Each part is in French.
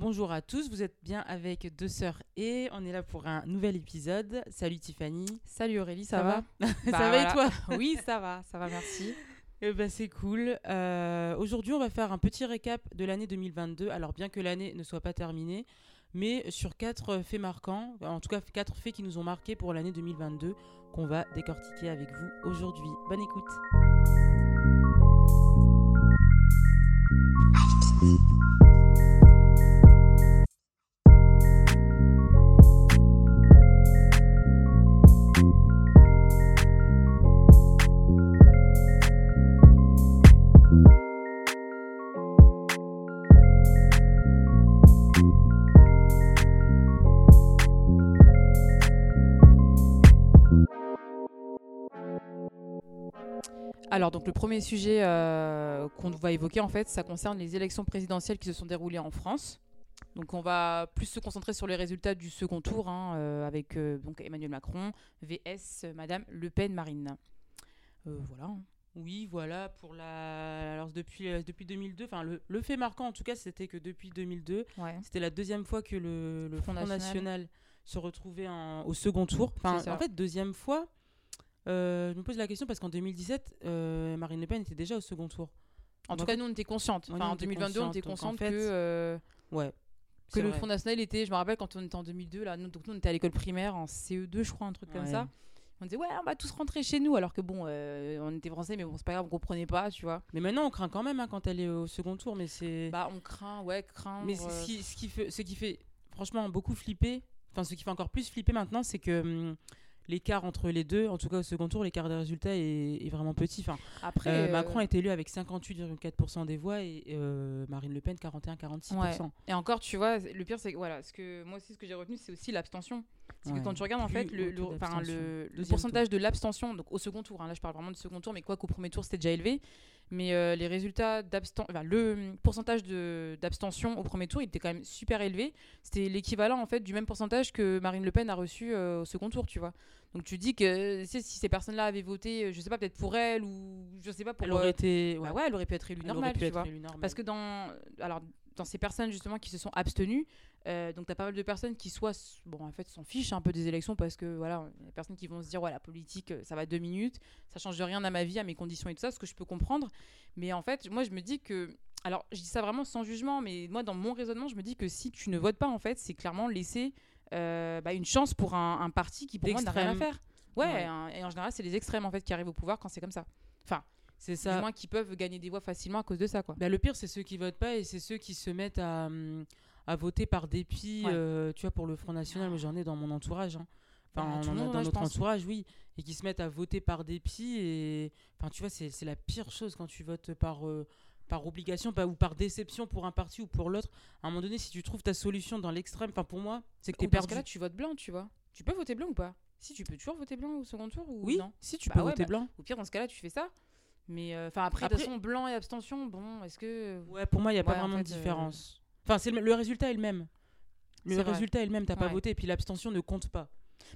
Bonjour à tous, vous êtes bien avec deux sœurs et on est là pour un nouvel épisode. Salut Tiffany. Salut Aurélie, ça, Ça va, va Bah, Ça va et toi? Oui, ça va, ça va, merci. Eh ben, c'est cool. Euh, Aujourd'hui, on va faire un petit récap de l'année 2022. Alors, bien que l'année ne soit pas terminée, mais sur quatre faits marquants, en tout cas quatre faits qui nous ont marqués pour l'année 2022, qu'on va décortiquer avec vous aujourd'hui. Bonne écoute. Alors, donc le premier sujet euh, qu'on va évoquer, en fait, ça concerne les élections présidentielles qui se sont déroulées en France. Donc, on va plus se concentrer sur les résultats du second tour, hein, euh, avec euh, donc Emmanuel Macron, VS, Madame Le Pen Marine. Voilà. Oui, voilà, pour la... Alors, depuis, depuis 2002, enfin, le, le fait marquant, en tout cas, c'était que depuis 2002, Ouais. C'était la deuxième fois que le, le Front Front National, National. se retrouvait en- au second tour. Enfin, en fait, deuxième fois, euh, je me pose la question parce qu'en 2017, euh, Marine Le Pen était déjà au second tour. En tout cas, nous, on était conscientes. Ouais, Enfin, nous, on en était 2022, on était. Donc, en conscientes fait, que, euh, Ouais. que c'est le vrai. Front National était. Je me rappelle quand on était en 2002, là, nous, donc nous, on était à l'école primaire, en CE2, je crois, un truc comme Ouais. ça. On disait, ouais, on va tous rentrer chez nous, alors que bon, euh, on était français, mais bon, c'est pas grave, on comprenait pas, tu vois. Mais maintenant, on craint quand même hein, quand elle est au second tour. Mais c'est. Bah, on craint, ouais, craindre. mais c'est ce qui, ce, qui fait, ce qui fait, franchement, beaucoup flipper. Enfin, ce qui fait encore plus flipper maintenant, c'est que. hum, L'écart entre les deux, en tout cas au second tour, l'écart des résultats est, est vraiment petit. Enfin, Après, Euh, euh, Macron a été élu avec 58,4% des voix et euh, Marine Le Pen 41,46%. Ouais. Et encore, tu vois, le pire, c'est que voilà, ce que moi aussi, ce que j'ai retenu, c'est aussi l'abstention. C'est Ouais. que quand tu regardes, en fait, le, le, enfin, le, pourcentage de l'abstention, donc au second tour, hein, là je parle vraiment du second tour, mais quoi qu'au premier tour, c'était déjà élevé. Mais euh, les résultats d'abstention, enfin, le pourcentage d'abstention au premier tour, il était quand même super élevé. C'était l'équivalent, en fait, du même pourcentage que Marine Le Pen a reçu euh, au second tour, tu vois. Donc tu dis que si ces personnes-là avaient voté, euh, je sais pas, peut-être pour elle ou je sais pas, pour. Elle aurait été. bah ouais, elle aurait pu être élue normale, tu vois. Parce que dans, alors, dans ces personnes justement qui se sont abstenues, euh, donc tu as pas mal de personnes qui soit, bon en fait s'en fichent un peu des élections parce que voilà, il y a des personnes qui vont se dire ouais la politique euh, ça va deux minutes, ça change rien à ma vie, à mes conditions et tout ça, ce que je peux comprendre. Mais en fait moi je me dis que, alors je dis ça vraiment sans jugement, mais moi dans mon raisonnement je me dis que si tu ne votes pas en fait c'est clairement laisser euh, bah, une chance pour un, un parti qui pour moi n'a rien à faire. Ouais, Ouais. et en général c'est les extrêmes en fait qui arrivent au pouvoir quand c'est comme ça. Enfin, c'est du ça. moins qui peuvent gagner des voix facilement à cause de ça quoi. Bah, le pire, c'est ceux qui votent pas et c'est ceux qui se mettent à, hum, à voter par dépit. Ouais. euh, tu vois, pour le Front National, j'en ai dans mon entourage. hein. Enfin, Bah, en monde, dans je notre entourage, oui. Et qui se mettent à voter par dépit. Et enfin, tu vois, c'est la pire chose quand tu votes par. euh, par obligation ou par déception pour un parti ou pour l'autre, à un moment donné, si tu trouves ta solution dans l'extrême, enfin pour moi, c'est que t'es Ou parce que perdu. là, tu votes blanc, tu vois. Tu peux voter blanc ou pas? Si, tu peux toujours voter blanc au second tour ou Oui, non? si tu Bah peux ouais, voter bah, blanc. Au pire, dans ce cas-là, tu fais ça. Mais euh, enfin après, de Après- toute façon, blanc et abstention, bon, est-ce que Ouais, pour moi, il n'y a pas Ouais, vraiment de fait, euh, différence. Enfin, c'est le, le résultat est le même. Le vrai. résultat est le même, t'as pas Ouais. voté, et puis l'abstion ne compte pas.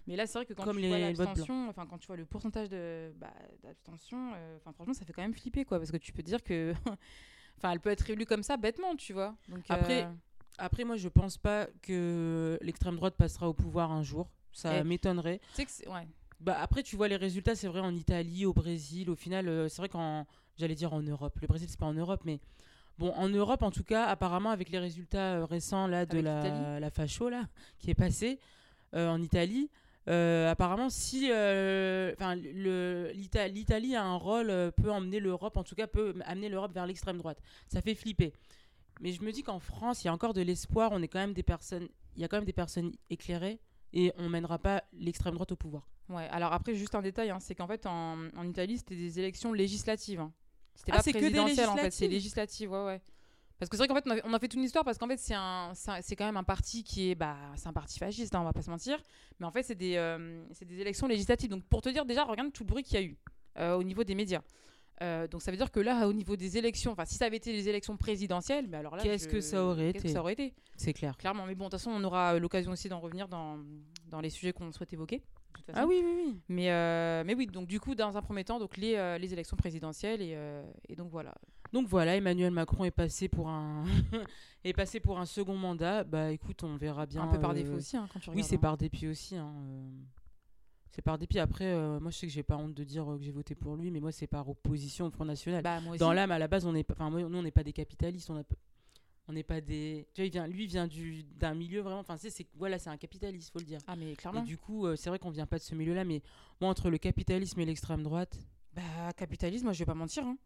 Mais là, c'est vrai que quand Comme tu les vois l'abstention, enfin quand tu vois le pourcentage de bah, d'abstention, euh, franchement, ça fait quand même flipper quoi, parce que tu peux dire que, enfin, elle peut être élue comme ça bêtement, tu vois. Donc Après, euh, Après, moi, je pense pas que l'extrême droite passera au pouvoir un jour. Ça Eh. m'étonnerait. tu sais que c'est- ouais. Bah, après, tu vois les résultats, c'est vrai, en Italie, au Brésil. Au final, euh, c'est vrai qu'en. J'allais dire en Europe. Le Brésil, c'est pas en Europe, mais. Bon, en Europe, en tout cas, apparemment, avec les résultats euh, récents là, de Avec la, la facho, là, qui est passée euh, en Italie, apparemment, si l'Italie a un rôle, peut emmener l'Europe, en tout cas, peut amener l'Europe vers l'extrême droite. Ça fait flipper. Mais je me dis qu'en France, il y a encore de l'espoir. On est quand même des personnes. Il y a quand même des personnes éclairées et on mènera pas l'extrême droite au pouvoir. Ouais, alors après, juste un détail, hein, c'est qu'en fait, en, en Italie, c'était des élections législatives. hein. C'était Ah, pas c'est que des présidentiel, en fait, c'est législatives législatif, ouais, ouais. Parce que c'est vrai qu'en fait, on a, on a fait toute une histoire parce qu'en fait, c'est un- c'est quand même un parti qui est, bah, c'est un parti fasciste, hein, on va pas se mentir. Mais en fait, c'est des, euh, c'est des élections législatives. Donc, pour te dire, déjà, regarde tout le bruit qu'il y a eu euh, au niveau des médias. Euh, donc, ça veut dire que là, au niveau des élections, enfin, si ça avait été les élections présidentielles, mais alors là, Qu'est-ce je- que ça aurait été ça aurait été C'est clair. Clairement, mais bon, de toute façon, on aura euh, l'occasion aussi d'en revenir dans, dans les sujets qu'on souhaite évoquer. de toute façon. Ah oui, oui, oui. Mais, euh, mais oui, donc du coup, dans un premier temps, donc les, euh, les élections présidentielles et, et donc voilà. Donc voilà, Emmanuel Macron est passé pour un est passé pour un second mandat. Bah écoute, on verra bien. Un peu par défaut aussi, hein, quand tu Oui, regardes. c'est hein. par dépit aussi. hein, C'est par dépit. Après, euh, moi, je sais que j'ai pas honte de dire euh, que j'ai voté pour lui, mais moi, c'est par opposition au Front National. Bah. Dans l'âme, à la base, on est. Enfin, nous, on n'est pas des capitalistes. On a on n'est pas des. Tu vois, il vient, lui, vient du d'un milieu vraiment. Enfin, c'est, c'est voilà, c'est un capitaliste, faut le dire. Ah, mais Et clairement. du coup, euh, c'est vrai qu'on vient pas de ce milieu-là, mais moi, entre le capitalisme et l'extrême droite, Bah, capitalisme, moi, je vais pas mentir. hein.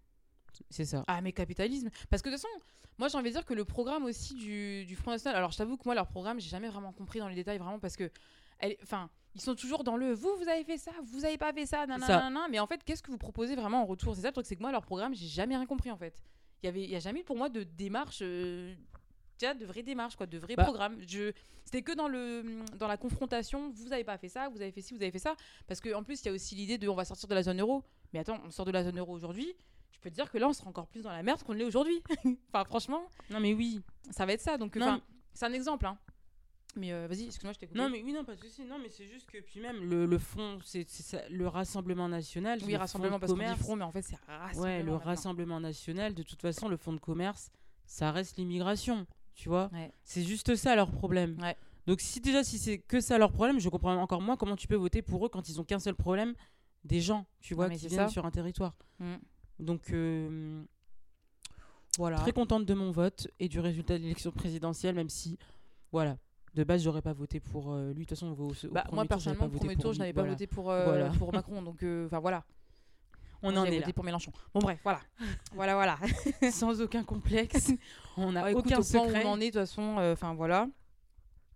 c'est ça. Ah, mais capitalisme. Parce que de toute façon, moi, j'ai envie de dire que le programme aussi du, du Front National. Alors, je t'avoue que moi, leur programme, j'ai jamais vraiment compris dans les détails, vraiment, parce que. Enfin, ils sont toujours dans le vous, vous avez fait ça, vous avez pas fait ça, nanana. Mais en fait, qu'est-ce que vous proposez vraiment en retour? C'est ça le truc, c'est que moi, leur programme, j'ai jamais rien compris, en fait. Il y avait, il y a jamais eu pour moi de démarche. euh, de vraies démarches, quoi, de vrais Bah. programmes. Je... C'était que dans, le, dans la confrontation, vous avez pas fait ça, vous avez fait ci, vous avez fait ça. Parce qu'en plus, il y a aussi l'idée de on va sortir de la zone euro. Mais attends, on sort de la zone euro aujourd'hui. Je peux te dire que là, on sera encore plus dans la merde qu'on l'est aujourd'hui. enfin, franchement, Non, mais oui. ça va être ça. Donc, c'est un exemple. Hein. Mais euh, vas-y, excuse-moi, je t'ai coupé. Non, mais oui, non, pas de souci. Non, mais c'est juste que puis même le, le fond, c'est, le Rassemblement National. oui, le rassemblement parce qu'on dit front, mais en fait, c'est rassemblement. Ouais, le maintenant. Rassemblement National. De toute façon, le fonds de commerce, ça reste l'immigration. Tu vois. Ouais. C'est juste ça leur problème. Ouais. Donc si déjà si c'est que ça leur problème, je comprends encore moins comment tu peux voter pour eux quand ils ont qu'un seul problème des gens, tu vois, mais qui viennent ça. sur un territoire. Mm. Donc euh, Voilà. très contente de mon vote et du résultat de l'élection présidentielle, même si voilà. De base, j'aurais pas voté pour euh, lui. De toute façon, au, au Bah, moi, personnellement, au premier pour tour, je n'avais pas voté pour, euh, Voilà. pour Macron. Donc, euh, enfin, voilà. On en est là, pour Mélenchon. Bon, bref, voilà. voilà, voilà. sans aucun complexe. On n'a Ah, écoute, aucun au point où secret. on en est, de toute façon, euh, enfin, voilà.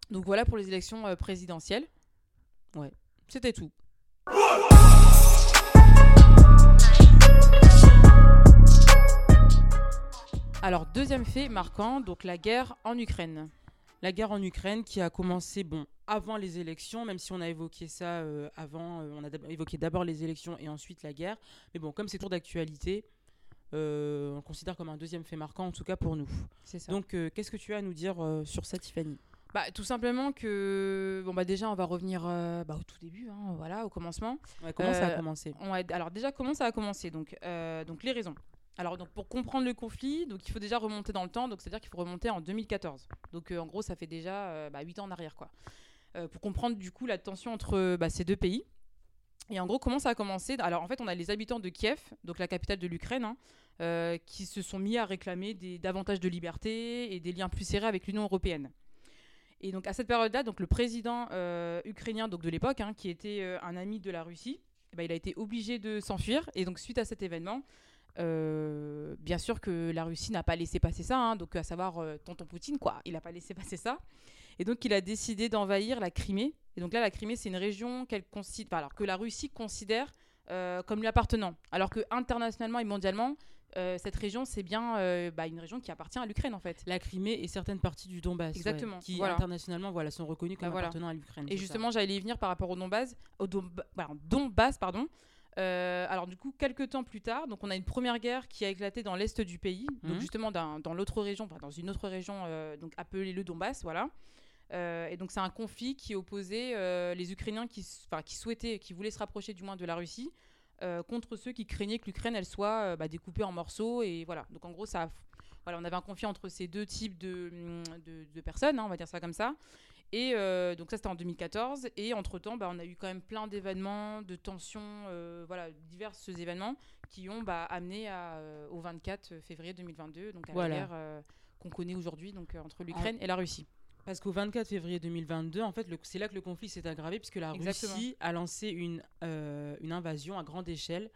Donc, voilà pour les élections euh, présidentielles. C'était tout. Alors, deuxième fait marquant, donc la guerre en Ukraine. La guerre en Ukraine qui a commencé, bon, avant les élections, même si on a évoqué ça euh, avant, euh, on a évoqué d'abord les élections et ensuite la guerre. Mais bon, comme c'est toujours d'actualité, euh, on le considère comme un deuxième fait marquant, en tout cas pour nous. C'est ça. Donc, qu'est-ce que tu as à nous dire sur ça, Tiffany? Bah, tout simplement que, bon, bah, déjà, on va revenir euh, bah, au tout début, hein, voilà, au commencement. Ouais, Comment ça a commencé? On alors déjà comment ça a commencé? Donc euh, donc les raisons. Alors donc pour comprendre le conflit, donc il faut déjà remonter dans le temps, donc c'est-à-dire qu'il faut remonter en 2014. Donc euh, en gros ça fait déjà euh, bah, 8 ans en arrière quoi. Euh, pour comprendre du coup la tension entre bah, ces deux pays. Et en gros comment ça a commencé? Alors en fait on a les habitants de Kiev, donc la capitale de l'Ukraine, hein, euh, qui se sont mis à réclamer des, davantage de liberté et des liens plus serrés avec l'Union européenne. Et donc à cette période-là, donc le président ukrainien donc de l'époque, hein, qui était un ami de la Russie, eh ben, il a été obligé de s'enfuir. Et donc, suite à cet événement, euh, bien sûr que la Russie n'a pas laissé passer ça, hein, donc à savoir euh, tonton Poutine, quoi. Il n'a pas laissé passer ça. Et donc, il a décidé d'envahir la Crimée. Et donc là, la Crimée, c'est une région qu'elle considère, enfin, alors que la Russie considère euh, comme lui appartenant. Alors que internationalement et mondialement, euh, cette région, c'est bien bah, une région qui appartient à l'Ukraine, en fait. La Crimée et certaines parties du Donbass. ouais, Exactement, qui voilà. internationalement voilà, sont reconnues comme Bah, voilà. appartenant à l'Ukraine. Et justement, j'allais y venir par rapport au Donbass, au pardon, Donbass, pardon. Euh, alors du coup, quelques temps plus tard, donc on a une première guerre qui a éclaté dans l'est du pays, donc Mhm. justement dans, dans l'autre région, enfin, dans une autre région, euh, donc appelée le Donbass, voilà. Euh, et donc c'est un conflit qui opposait les Ukrainiens qui, souhaitaient, qui voulaient se rapprocher du moins de la Russie, contre ceux qui craignaient que l'Ukraine elle soit bah, découpée en morceaux et voilà. Donc en gros ça, voilà, on avait un conflit entre ces deux types de, hum, de, de personnes, hein, on va dire ça comme ça. Et euh, donc ça c'était en 2014 et entre temps on a eu quand même plein d'événements, de tensions, euh, voilà divers événements qui ont bah, amené à, euh, au 24 février 2022 donc à Voilà. la guerre qu'on connaît aujourd'hui donc entre l'Ukraine et la Russie. Parce qu'au 24 février 2022, en fait, c'est là que le conflit s'est aggravé, puisque la Exactement. Russie a lancé une, une invasion à grande échelle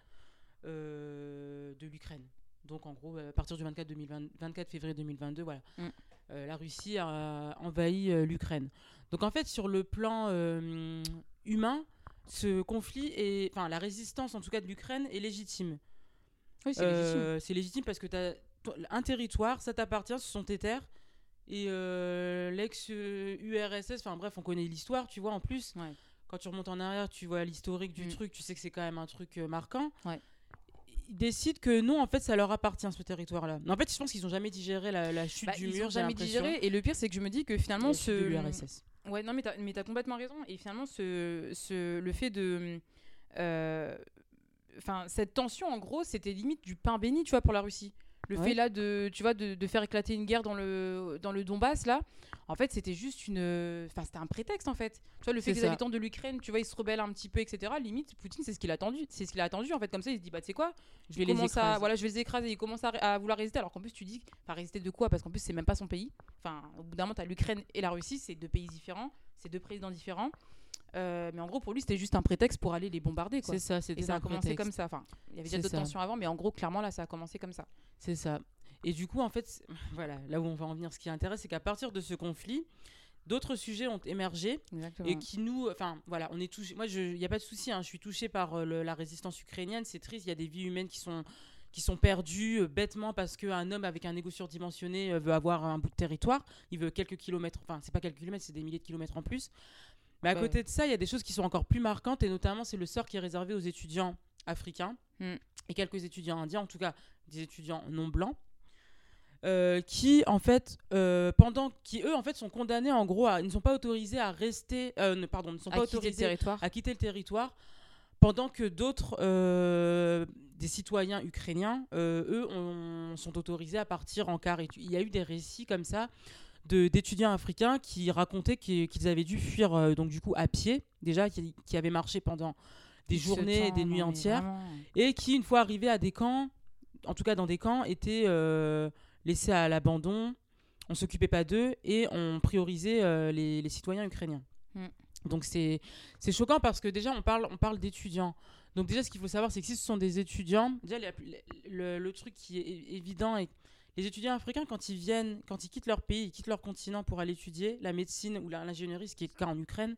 de l'Ukraine. Donc, en gros, à partir du 24, 2020 24 février 2022, voilà, Mm. Euh, la Russie a envahi euh, l'Ukraine. Donc, en fait, sur le plan euh, humain, ce conflit est, enfin, la résistance, en tout cas de l'Ukraine, est légitime. Oui c'est légitime. C'est légitime parce que t'as- toi, un territoire, ça t'appartient, ce sont tes terres. Et euh, l'ex-URSS, enfin bref, on connaît l'histoire, tu vois, en plus. Ouais. Quand tu remontes en arrière, tu vois l'historique du Mm. truc, tu sais que c'est quand même un truc marquant. Ouais. Ils décident que non, en fait, ça leur appartient, ce territoire-là. En fait, je pense qu'ils n'ont jamais digéré la, la chute Bah, du ils mur. ont j'ai jamais digéré et le pire c'est que je me dis que finalement ce l'URSS. Ouais, non, mais t'as, mais complètement raison. Et finalement, ce, ce, le fait de. euh, Enfin, cette tension, en gros, c'était limite du pain béni, tu vois, pour la Russie. Le Ouais. fait là de, tu vois, de, de faire éclater une guerre dans le, dans le Donbass, là, en fait, c'était juste une. Enfin, c'était un prétexte, en fait. Tu vois, le fait que les habitants de l'Ukraine, tu vois, ils se rebellent un petit peu, etc. Limite, Poutine, c'est ce qu'il a attendu. C'est ce qu'il a attendu, en fait. Comme ça, il se dit, bah, tu sais quoi Je vais il les à, écraser. voilà, je vais les écraser. Il commence à, à vouloir résister, alors qu'en plus, tu dis. Enfin, résister de quoi? Parce qu'en plus, c'est même pas son pays. Enfin, au bout d'un moment, t'as l'Ukraine et la Russie, c'est deux pays différents, c'est deux présidents différents. Euh, mais en gros, pour lui, c'était juste un prétexte pour aller les bombarder. C'est ça, Et c'était ça a commencé prétexte. comme ça. Enfin, il y avait déjà d'autres tensions avant, mais en gros, clairement, là, ça a commencé comme ça. C'est ça. Et du coup, en fait, voilà, là où on va en venir, ce qui intéresse, c'est qu'à partir de ce conflit, d'autres sujets ont émergé Exactement. et qui nous, enfin, voilà, on est touché. Moi, il n'y a pas de souci, hein, je suis touchée par euh, le- la résistance ukrainienne. C'est triste, il y a des vies humaines qui sont qui sont perdues euh, bêtement parce qu'un homme avec un égo surdimensionné euh, veut avoir un bout de territoire. Il veut quelques kilomètres, enfin, c'est pas quelques kilomètres, c'est des milliers de kilomètres en plus. Mais à Ouais, côté de ça, il y a des choses qui sont encore plus marquantes et notamment, c'est le sort qui est réservé aux étudiants africains Mm. et quelques étudiants indiens, en tout cas des étudiants non blancs. Euh, qui en fait euh, pendant qui eux en fait sont condamnés en gros à, ils ne sont pas autorisés à rester euh, ne- pardon ne sont à pas autorisés à quitter le territoire pendant que d'autres euh, des citoyens ukrainiens eux ont- sont autorisés à partir en car Et il y a eu des récits comme ça d'étudiants africains qui racontaient qu'ils avaient dû fuir donc du coup à pied déjà qui, qui avaient marché pendant des journées et des nuits entières vraiment. et qui, une fois arrivés à des camps, en tout cas dans des camps, étaient laissés à l'abandon. On s'occupait pas d'eux et on priorisait euh, les, les citoyens ukrainiens. Mm. Donc c'est choquant parce que déjà on parle on parle d'étudiants. Donc déjà ce qu'il faut savoir c'est que si ce sont des étudiants, déjà les- le, le truc qui est évident est que les étudiants africains quand ils viennent, quand ils quittent leur pays, ils quittent leur continent pour aller étudier la médecine ou l'ingénierie, ce qui est le cas en Ukraine,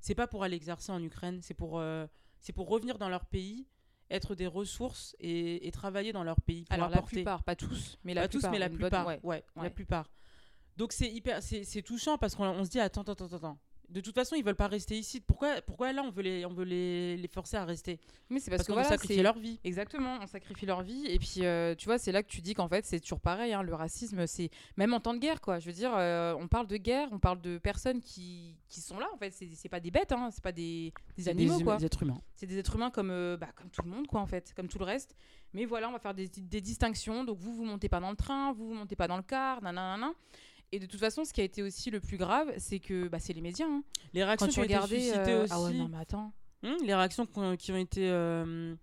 c'est pas pour aller exercer en Ukraine, c'est pour euh, c'est pour revenir dans leur pays, être des ressources et, et travailler dans leur pays pour Alors la plupart, pas tous, mais la Pas tous, plupart. mais la bonne- plupart. ouais. ouais, la plupart. Donc c'est hyper, c'est touchant parce qu'on on se dit attends, attends, attends, attends. De toute façon, ils veulent pas rester ici. Pourquoi, pourquoi là on veut les, on veut les, les forcer à rester? Mais c'est Parce, qu'on voilà, sacrifier c'est- leur vie. Exactement, on sacrifie leur vie. Et puis, euh, tu vois, c'est là que tu dis qu'en fait, c'est toujours pareil. hein, le racisme, c'est même en temps de guerre, quoi. Je veux dire, euh, on parle de guerre, on parle de personnes qui, qui sont là, en fait. C'est c'est pas des bêtes, hein, c'est pas des, animaux, des, quoi. des êtres humains. C'est des êtres humains comme, euh, bah, comme tout le monde, quoi, en fait, comme tout le reste. Mais voilà, on va faire des, des distinctions. Donc, vous, vous montez pas dans le train, vous, vous montez pas dans le car, nanana. Et de toute façon, ce qui a été aussi le plus grave, c'est que bah, c'est les médias. hein. Les réactions Quand qui ont été suscitées euh, aussi. Ah ouais, non, mais attends. Hum, les réactions qui ont été. euh,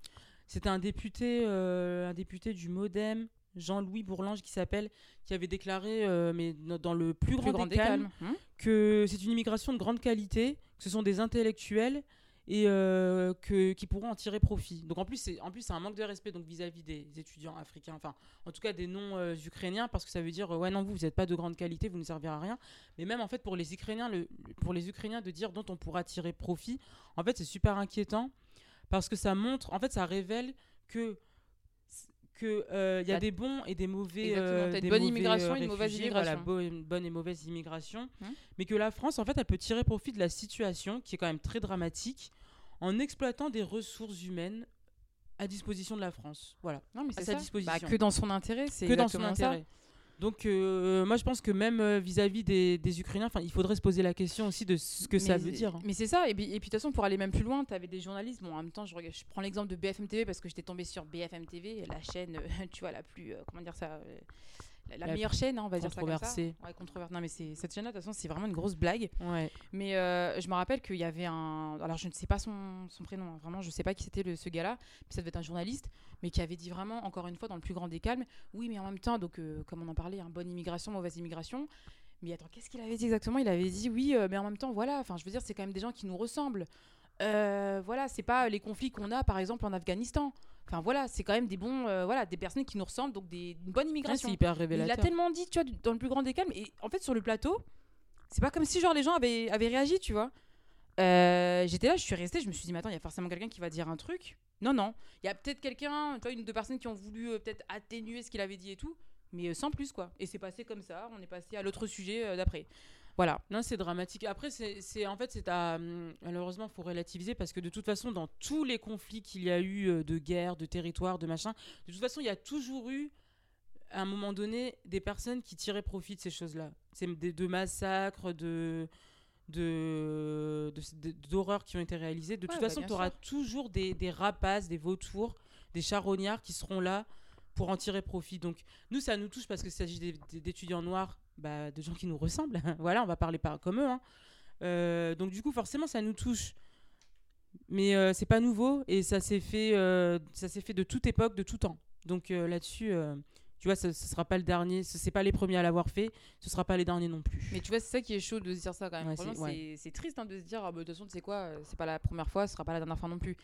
C'était un député, euh, un député du MoDem, Jean-Louis Bourlange, qui s'appelle, qui avait déclaré, euh, mais dans le plus grand, Plus grand. Hum que c'est une immigration de grande qualité, que ce sont des intellectuels et euh, que, qui pourront en tirer profit. Donc en plus, c'est en plus c'est un manque de respect donc vis-à-vis des étudiants africains, enfin en tout cas des non euh, parce que ça veut dire euh, ouais non vous vous n'êtes pas de grande qualité, vous ne servez à rien. Mais même en fait pour les Ukrainiens, pour les Ukrainiens de dire dont on pourra tirer profit, en fait c'est super inquiétant parce que ça montre, en fait ça révèle que que euh, il y a Bah, des bons et des mauvais euh, t'as une des bonne immigration euh, et une mauvaise voilà, immigration. bo- une bonne et mauvaise immigration Hum. mais que la France, en fait, elle peut tirer profit de la situation, qui est quand même très dramatique, en exploitant des ressources humaines à disposition de la France. Voilà, Non, mais à sa ça. disposition. Bah, que dans son intérêt, c'est que dans son exactement ça. Donc, euh, moi, je pense que même euh, vis-à-vis des, des Ukrainiens, enfin, il faudrait se poser la question aussi de ce que ça veut dire. hein. Mais c'est ça, et puis, et puis de toute façon, pour aller même plus loin, tu avais des journalistes. Bon, en même temps, je, je prends l'exemple de BFM TV parce que j'étais tombée sur BFM TV, la chaîne, euh, tu vois, la plus. euh, comment dire ça La, la La meilleure chaîne, hein, on va dire ça comme ça. controversée. Ouais, controversée. Non, mais cette chaîne-là, de toute façon, c'est vraiment une grosse blague. Ouais. Mais euh, je me rappelle qu'il y avait un. Alors, je ne sais pas son, son prénom, hein, vraiment, je ne sais pas qui c'était ce gars-là. Puis ça devait être un journaliste, mais qui avait dit vraiment, encore une fois, dans le plus grand des calmes, oui, mais en même temps, donc, euh, comme on en parlait, hein, bonne immigration, mauvaise immigration. Mais attends, qu'est-ce qu'il avait dit exactement? Il avait dit, oui, euh, mais en même temps, voilà, enfin, je veux dire, c'est quand même des gens qui nous ressemblent. Euh, voilà, c'est pas les conflits qu'on a, par exemple, en Afghanistan. Enfin, voilà, c'est quand même des bons. euh, voilà, des personnes qui nous ressemblent, donc des, une bonne Ouais, immigration. c'est hyper Mais il révélateur. l'a tellement dit, tu vois, dans le plus grand des calmes. Et en fait, sur le plateau, c'est pas comme si genre les gens avaient, avaient réagi, tu vois. Euh, J'étais là, je suis restée, je me suis dit, mais attends, il y a forcément quelqu'un qui va dire un truc. Non, non. Il y a peut-être quelqu'un, tu vois, une ou deux personnes qui ont voulu euh, peut-être atténuer ce qu'il avait dit et tout, mais sans plus, quoi. Et c'est passé comme ça, on est passé à l'autre sujet d'après. Voilà. Non, c'est dramatique. Après, c'est en fait, c'est à hum, malheureusement, faut relativiser parce que de toute façon, dans tous les conflits qu'il y a eu euh, de guerre, de territoire, de machin, de toute façon, il y a toujours eu à un moment donné des personnes qui tiraient profit de ces choses-là. C'est des de massacres, de de de- de- d'horreurs qui ont été réalisées. De Ouais, toute bah, façon, tu auras sûr. toujours des, des rapaces, des vautours, des charognards qui seront là pour en tirer profit. Donc nous, ça nous touche parce qu'il s'agit d'étudiants noirs, bah, de gens qui nous ressemblent. voilà, on va parler par comme eux. hein. Euh, donc du coup, forcément, ça nous touche. Mais euh, c'est pas nouveau et ça s'est fait, euh, ça s'est fait de toute époque, de tout temps. Donc euh, là-dessus, tu vois, ce, ce sera pas le dernier, ce c'est pas les premiers à l'avoir fait, ce sera pas les derniers non plus. Mais tu vois, c'est ça qui est chaud de se dire ça quand même. Ouais, c'est- ouais. triste hein, de se dire, ah, bah, de toute façon, tu sais quoi, c'est pas la première fois, ce sera pas la dernière fois non plus.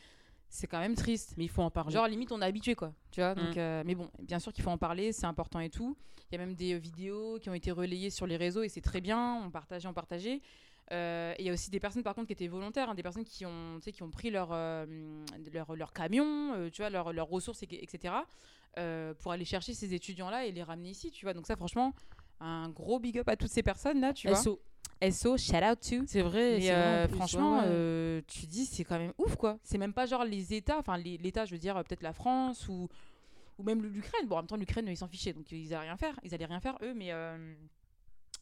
C'est quand même triste. Mais il faut en parler. Genre, limite, on est habitué, quoi. Tu vois, donc, Mm. euh, mais bon, bien sûr qu'il faut en parler, c'est important et tout. Il y a même des euh, vidéos qui ont été relayées sur les réseaux et c'est très bien. On partageait, on partageait. Euh, et il y a aussi des personnes, par contre, qui étaient volontaires, hein, des personnes qui ont, qui ont pris leur, euh, leur, leur camion, tu vois, leurs leurs ressources, et- etc., pour aller chercher ces étudiants-là et les ramener ici, tu vois. Donc ça, franchement, un gros big up à toutes ces personnes-là, tu vois. SO. SO, shout out to. C'est vrai. Euh, franchement, ouais, euh, tu dis, c'est quand même ouf, quoi. C'est même pas genre les États, enfin l'État, je veux dire, euh, peut-être la France ou, ou même l'Ukraine. Bon, en même temps, l'Ukraine, ils s'en fichaient, donc ils allaient rien faire. Ils allaient rien faire, eux, mais. euh,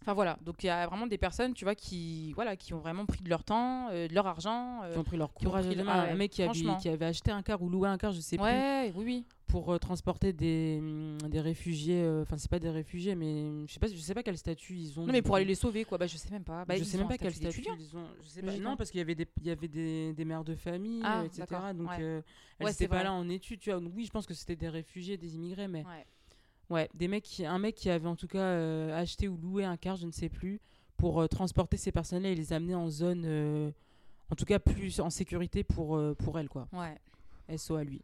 Enfin voilà, donc il y a vraiment des personnes, tu vois, qui, voilà, qui ont vraiment pris de leur temps, euh, de leur argent. euh, qui ont pris leur courage. pris ah ouais, un mec qui avait, franchement. qui avait acheté un car ou loué un car, je sais plus, ouais, oui, oui. pour euh, transporter des, hum, des réfugiés. euh, Enfin, c'est pas des réfugiés, mais je sais pas, je sais pas quel statut ils ont. Non, mais pour aller les sauver, quoi. Bah, je sais même pas. Bah, je sais même pas quel statut ils ont. Je sais pas. Logiquement. Non, parce qu'il y avait des, il y avait des, des mères de famille, Ah, etc. Donc, ouais. elles Ouais, étaient c'est pas vrai. là en études, tu vois. Donc, oui, je pense que c'était des réfugiés, des immigrés, mais Ouais. des mecs qui, un mec qui avait en tout cas euh, acheté ou loué un car, je ne sais plus, pour euh, transporter ces personnes-là et les amener en zone, euh, en tout cas plus en sécurité pour euh, pour elles, quoi. Ouais. SO à lui.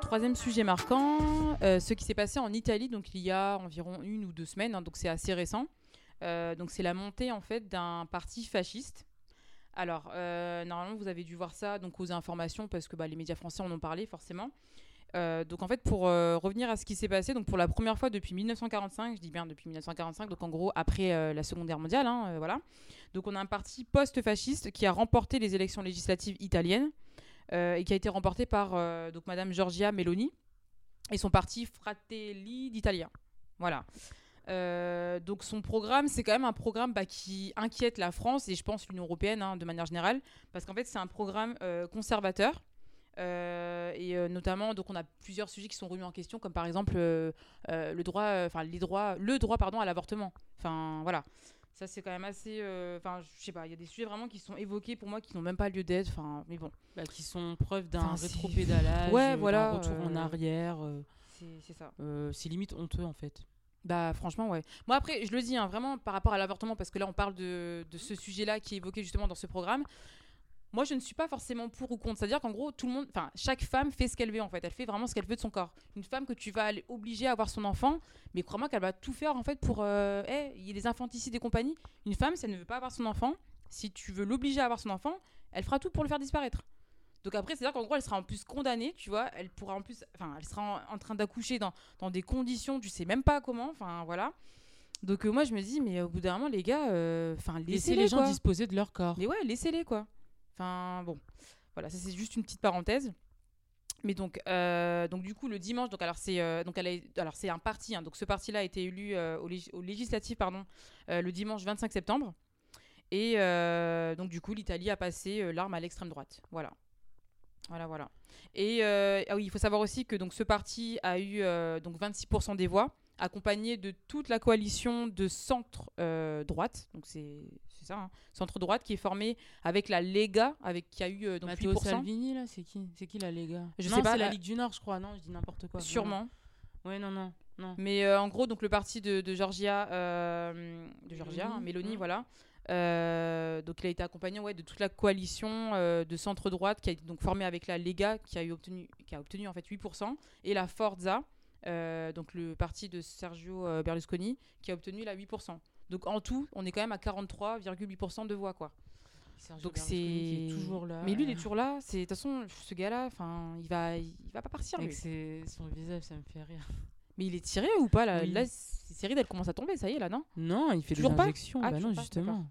Troisième sujet marquant, euh, ce qui s'est passé en Italie, donc il y a environ une ou deux semaines, hein, donc c'est assez récent. Euh, donc c'est la montée en fait d'un parti fasciste. Alors euh, normalement vous avez dû voir ça donc aux informations parce que bah, les médias français en ont parlé forcément. Euh, donc en fait pour euh, revenir à ce qui s'est passé, donc pour la première fois depuis 1945, je dis bien depuis 1945, donc en gros après la Seconde Guerre mondiale, hein, voilà. Donc on a un parti post-fasciste qui a remporté les élections législatives italiennes et qui a été remporté par donc Madame Giorgia Meloni et son parti Fratelli d'Italia. Voilà. Euh, donc son programme, c'est quand même un programme bah, qui inquiète la France et je pense l'Union européenne hein, de manière générale, parce qu'en fait c'est un programme euh, conservateur. Euh, et notamment, donc on a plusieurs sujets qui sont remis en question, comme par exemple le droit, enfin les droits, le droit pardon à l'avortement. Enfin voilà, ça c'est quand même assez, enfin je sais pas, il y a des sujets vraiment qui sont évoqués pour moi qui n'ont même pas lieu d'être. Enfin mais bon, Bah, qui sont preuve d'un rétropédalage, Ouais, d'un voilà, retour en arrière. c'est ça. c'est limite honteux en fait. Bah franchement ouais. Moi après je le dis hein, vraiment par rapport à l'avortement parce que là on parle de, de ce sujet-là qui est évoqué justement dans ce programme. Moi je ne suis pas forcément pour ou contre. C'est-à-dire qu'en gros tout le monde, enfin chaque femme fait ce qu'elle veut en fait. Elle fait vraiment ce qu'elle veut de son corps. Une femme que tu vas aller obliger à avoir son enfant, mais crois-moi qu'elle va tout faire en fait pour, euh, hey, il y a les infanticides et compagnie. Une femme si elle ne veut pas avoir son enfant, si tu veux l'obliger à avoir son enfant, elle fera tout pour le faire disparaître. Donc après, c'est-à-dire qu'en gros, elle sera en plus condamnée, tu vois. Elle pourra en plus, enfin, elle sera en, en train d'accoucher dans, dans des conditions, tu sais même pas comment, enfin voilà. Donc euh, moi, je me dis, mais au bout d'un moment, les gars, euh, enfin, laissez-les les gens disposer de leur corps. Mais ouais, laissez-les quoi. Enfin bon, voilà, ça c'est juste une petite parenthèse. Mais donc, euh, donc du coup, le dimanche, donc alors c'est euh, donc elle a- alors c'est un parti, hein, donc ce parti-là a été élu euh, au, lég- au législatif, pardon, le dimanche 25 septembre. Et donc du coup, l'Italie a passé l'arme à l'extrême droite. Voilà, voilà, voilà. Et euh, ah oui, il faut savoir aussi que donc ce parti a eu euh, donc 26% des voix, accompagné de toute la coalition de centre euh. Donc c'est ça, hein, centre droite qui est formé avec la Lega, avec qui a eu euh, donc Matteo 8%. Salvini là, c'est qui C'est qui la Lega? Je Non, sais pas, c'est la la- Ligue du Nord, je crois. Non, je dis n'importe quoi. Sûrement. non. Ouais, non, non, non. Mais en gros, donc le parti de, de Georgia, de Georgia, hein, Mélanie, voilà. Euh, donc il a été accompagné ouais, de toute la coalition euh, de centre droite qui a été donc formée avec la Lega qui a eu obtenu qui a obtenu en fait 8% et la Forza euh, donc le parti de Sergio Berlusconi qui a obtenu la 8%. Donc en tout, on est quand même à 43,8% de voix quoi. Sergio Donc c'est toujours là. Mais lui il est toujours là, c'est de toute façon ce gars-là, enfin, il va il va pas partir lui. Avec ses- son visage, ça me fait rire. Mais il est tiré ou pas là Oui. Là, Cyril, elle commence à tomber, ça y est là, non? Non, il fait Toujours des pas? injections. Ah, bah non, pas, justement.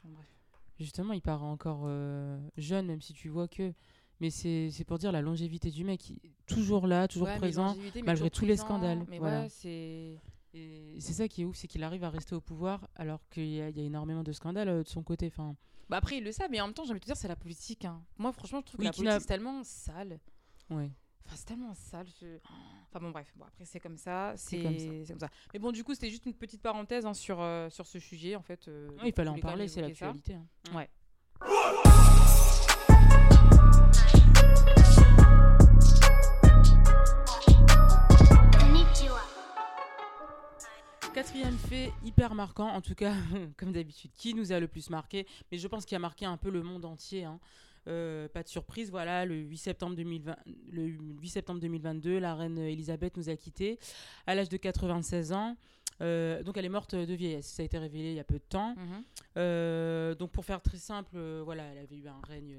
Justement, il paraît encore euh, jeune, même si tu vois que. Mais c'est pour dire la longévité du mec. Il est toujours là, toujours Ouais, présent. mais malgré toujours tous les scandales, Mais voilà. ouais, c'est. C'est ça qui est ouf, c'est qu'il arrive à rester au pouvoir alors qu'il y, a- il y a énormément de scandales euh, de son côté. Enfin, Bah après, il le sait, mais en même temps, j'ai envie de te dire, c'est la politique. hein. Moi, franchement, je trouve Oui, que la politique, c'est tellement sale. ouais. Enfin, c'est tellement sale. je- Enfin bon, bref. Bon, après, c'est comme ça. C'est comme ça. c'est comme ça. Mais bon, du coup, c'était juste une petite parenthèse hein, sur, euh, sur ce sujet, en fait. euh, il fallait en parler, c'est l'actualité. hein. Ouais. Quatrième fait hyper marquant, en tout cas, comme d'habitude, qui nous a le plus marqué, mais je pense qu'il a marqué un peu le monde entier. hein. Euh, pas de surprise, voilà, le 8 septembre, 2020, le 8 septembre 2022, la reine Elisabeth nous a quittés à l'âge de 96 ans. Euh, donc elle est morte de vieillesse, ça a été révélé il y a peu de temps. Mhm. Euh, donc pour faire très simple, euh, voilà, elle avait eu un règne...